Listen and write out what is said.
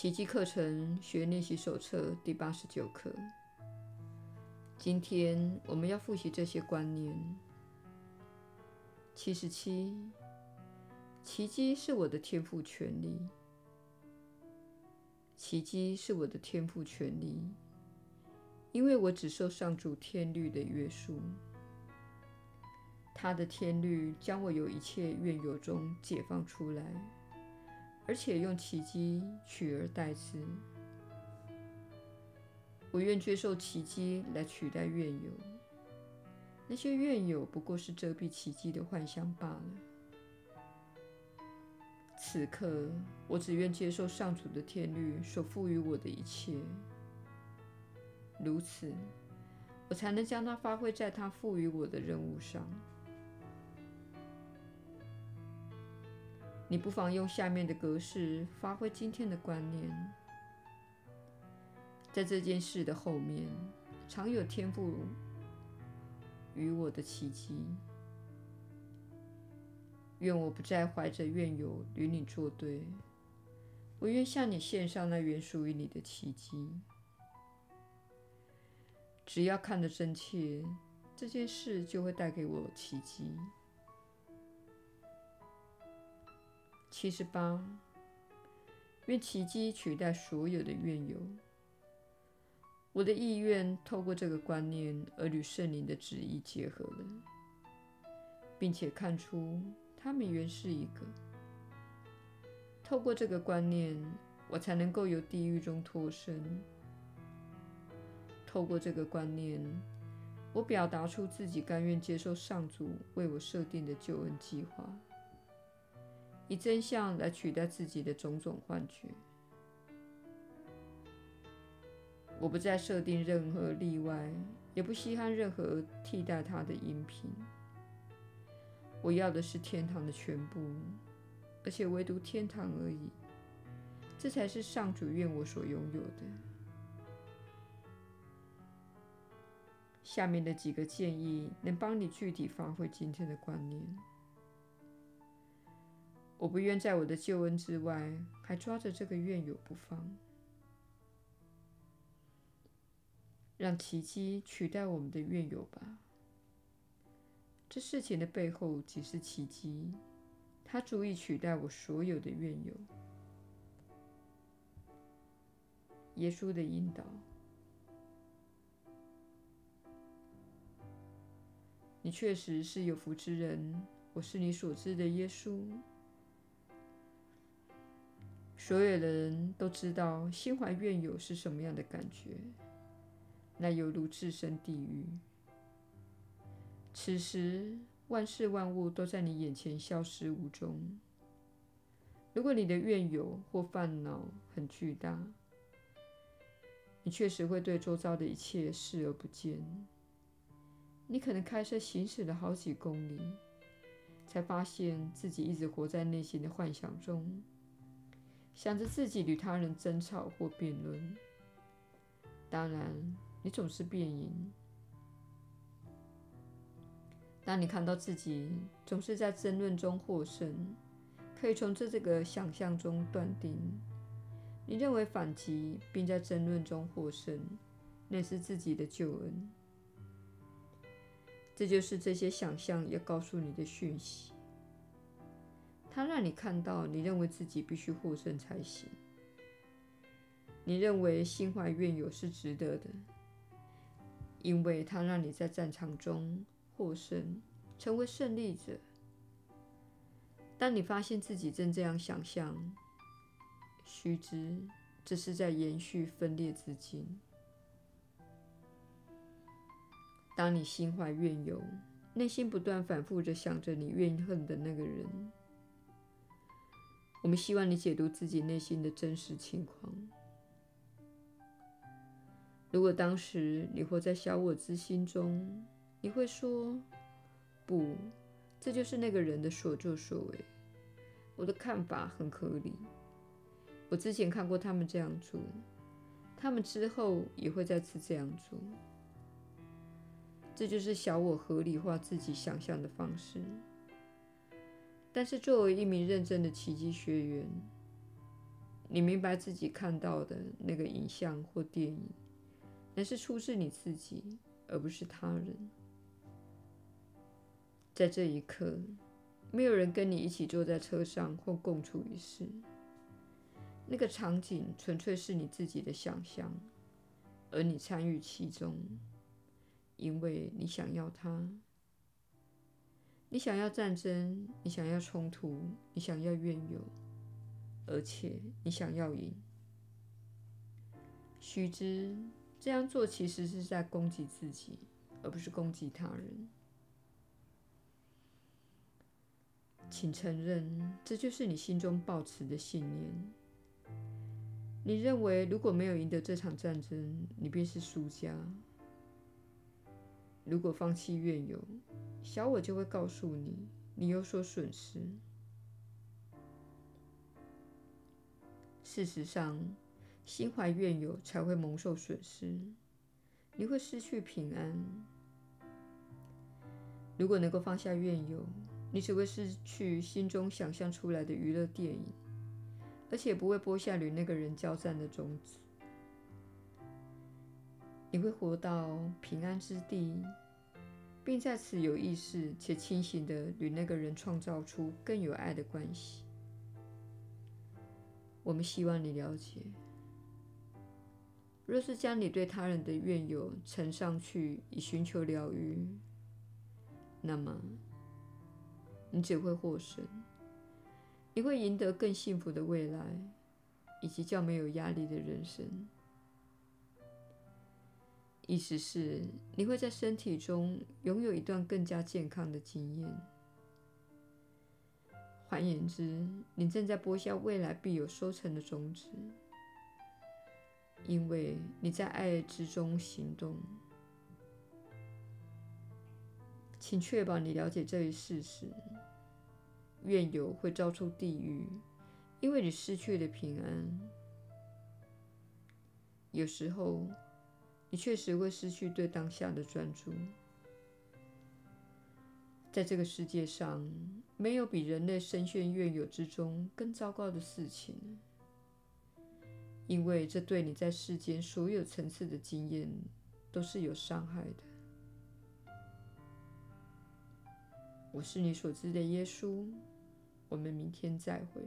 奇迹课程学练习手册第八十九课。今天我们要复习这些观念。七十七，奇迹是我的天赋权利。奇迹是我的天赋权利，因为我只受上主天律的约束。他的天律将我由一切怨尤中解放出来，而且用奇迹取而代之。我愿接受奇迹来取代怨尤。那些怨尤不过是遮蔽奇迹的幻象罢了。此刻，我只愿接受上主的天律所赋予我的一切，如此，我才能将它发挥在他赋予我的任务上。你不妨用下面的格式发挥今天的观念。在这件事的后面，常有天赋与我的奇迹。愿我不再怀着怨尤与你作对，我愿向你献上那原属于你的奇迹。只要看得真切，这件事就会带给我奇迹。七十八，愿奇迹取代所有的怨尤。我的意愿透过这个观念而与圣灵的旨意结合了，并且看出他们原是一个。透过这个观念，我才能够由地狱中脱身。透过这个观念，我表达出自己甘愿接受上主为我设定的救恩计划。以真相来取代自己的种种幻觉。我不再设定任何例外，也不稀罕任何替代它的音频。我要的是天堂的全部，而且唯独天堂而已。这才是上主愿我所拥有的。下面的几个建议能帮你具体发挥今天的观念。我不愿在我的救恩之外还抓着这个怨尤不放，让奇迹取代我们的怨尤吧。这事情的背后即是奇迹，它足以取代我所有的怨尤。耶稣的引导，你确实是有福之人。我是你所知的耶稣。所有的人都知道心怀怨尤是什么样的感觉，那犹如置身地狱。此时，万事万物都在你眼前消失无踪。如果你的怨尤或烦恼很巨大，你确实会对周遭的一切视而不见。你可能开车行驶了好几公里，才发现自己一直活在内心的幻想中。想着自己与他人争吵或辩论，当然，你总是辩赢。当你看到自己总是在争论中获胜，可以从这这个想象中断定，你认为反击并在争论中获胜，那是自己的救恩。这就是这些想象要告诉你的讯息。它让你看到，你认为自己必须获胜才行。你认为心怀怨尤是值得的，因为它让你在战场中获胜，成为胜利者。当你发现自己正这样想象，须知这是在延续分裂之境。当你心怀怨尤，内心不断反复着想着你怨恨的那个人。我们希望你解读自己内心的真实情况。如果当时你活在小我之心中，你会说：“不，这就是那个人的所作所为。我的看法很合理。我之前看过他们这样做，他们之后也会再次这样做。这就是小我合理化自己想象的方式。”但是，作为一名认真的奇迹学员，你明白自己看到的那个影像或电影，乃是出自你自己，而不是他人。在这一刻，没有人跟你一起坐在车上或共处一室。那个场景纯粹是你自己的想象，而你参与其中，因为你想要它。你想要战争，你想要冲突，你想要怨尤，而且你想要赢。须知，这样做其实是在攻击自己，而不是攻击他人。请承认，这就是你心中抱持的信念。你认为，如果没有赢得这场战争，你便是输家。如果放弃怨尤，小我就会告诉你，你有所损失。事实上，心怀怨尤才会蒙受损失，你会失去平安。如果能够放下怨尤，你只会失去心中想象出来的娱乐电影，而且不会播下与那个人交战的种子。你会活到平安之地，并在此有意识且清醒地与那个人创造出更有爱的关系。我们希望你了解，若是将你对他人的怨尤呈上去以寻求疗愈，那么你只会获胜，你会赢得更幸福的未来，以及较没有压力的人生。意思是，你会在身体中拥有一段更加健康的经验。换言之，你正在播下未来必有收成的种子，因为你在爱之中行动。请确保你了解这一事实：怨尤会招出地狱，因为你失去了平安。有时候。你确实会失去对当下的专注。在这个世界上，没有比人类深陷怨尤之中更糟糕的事情，因为这对你在世间所有层次的经验都是有伤害的。我是你所知的耶稣，我们明天再会。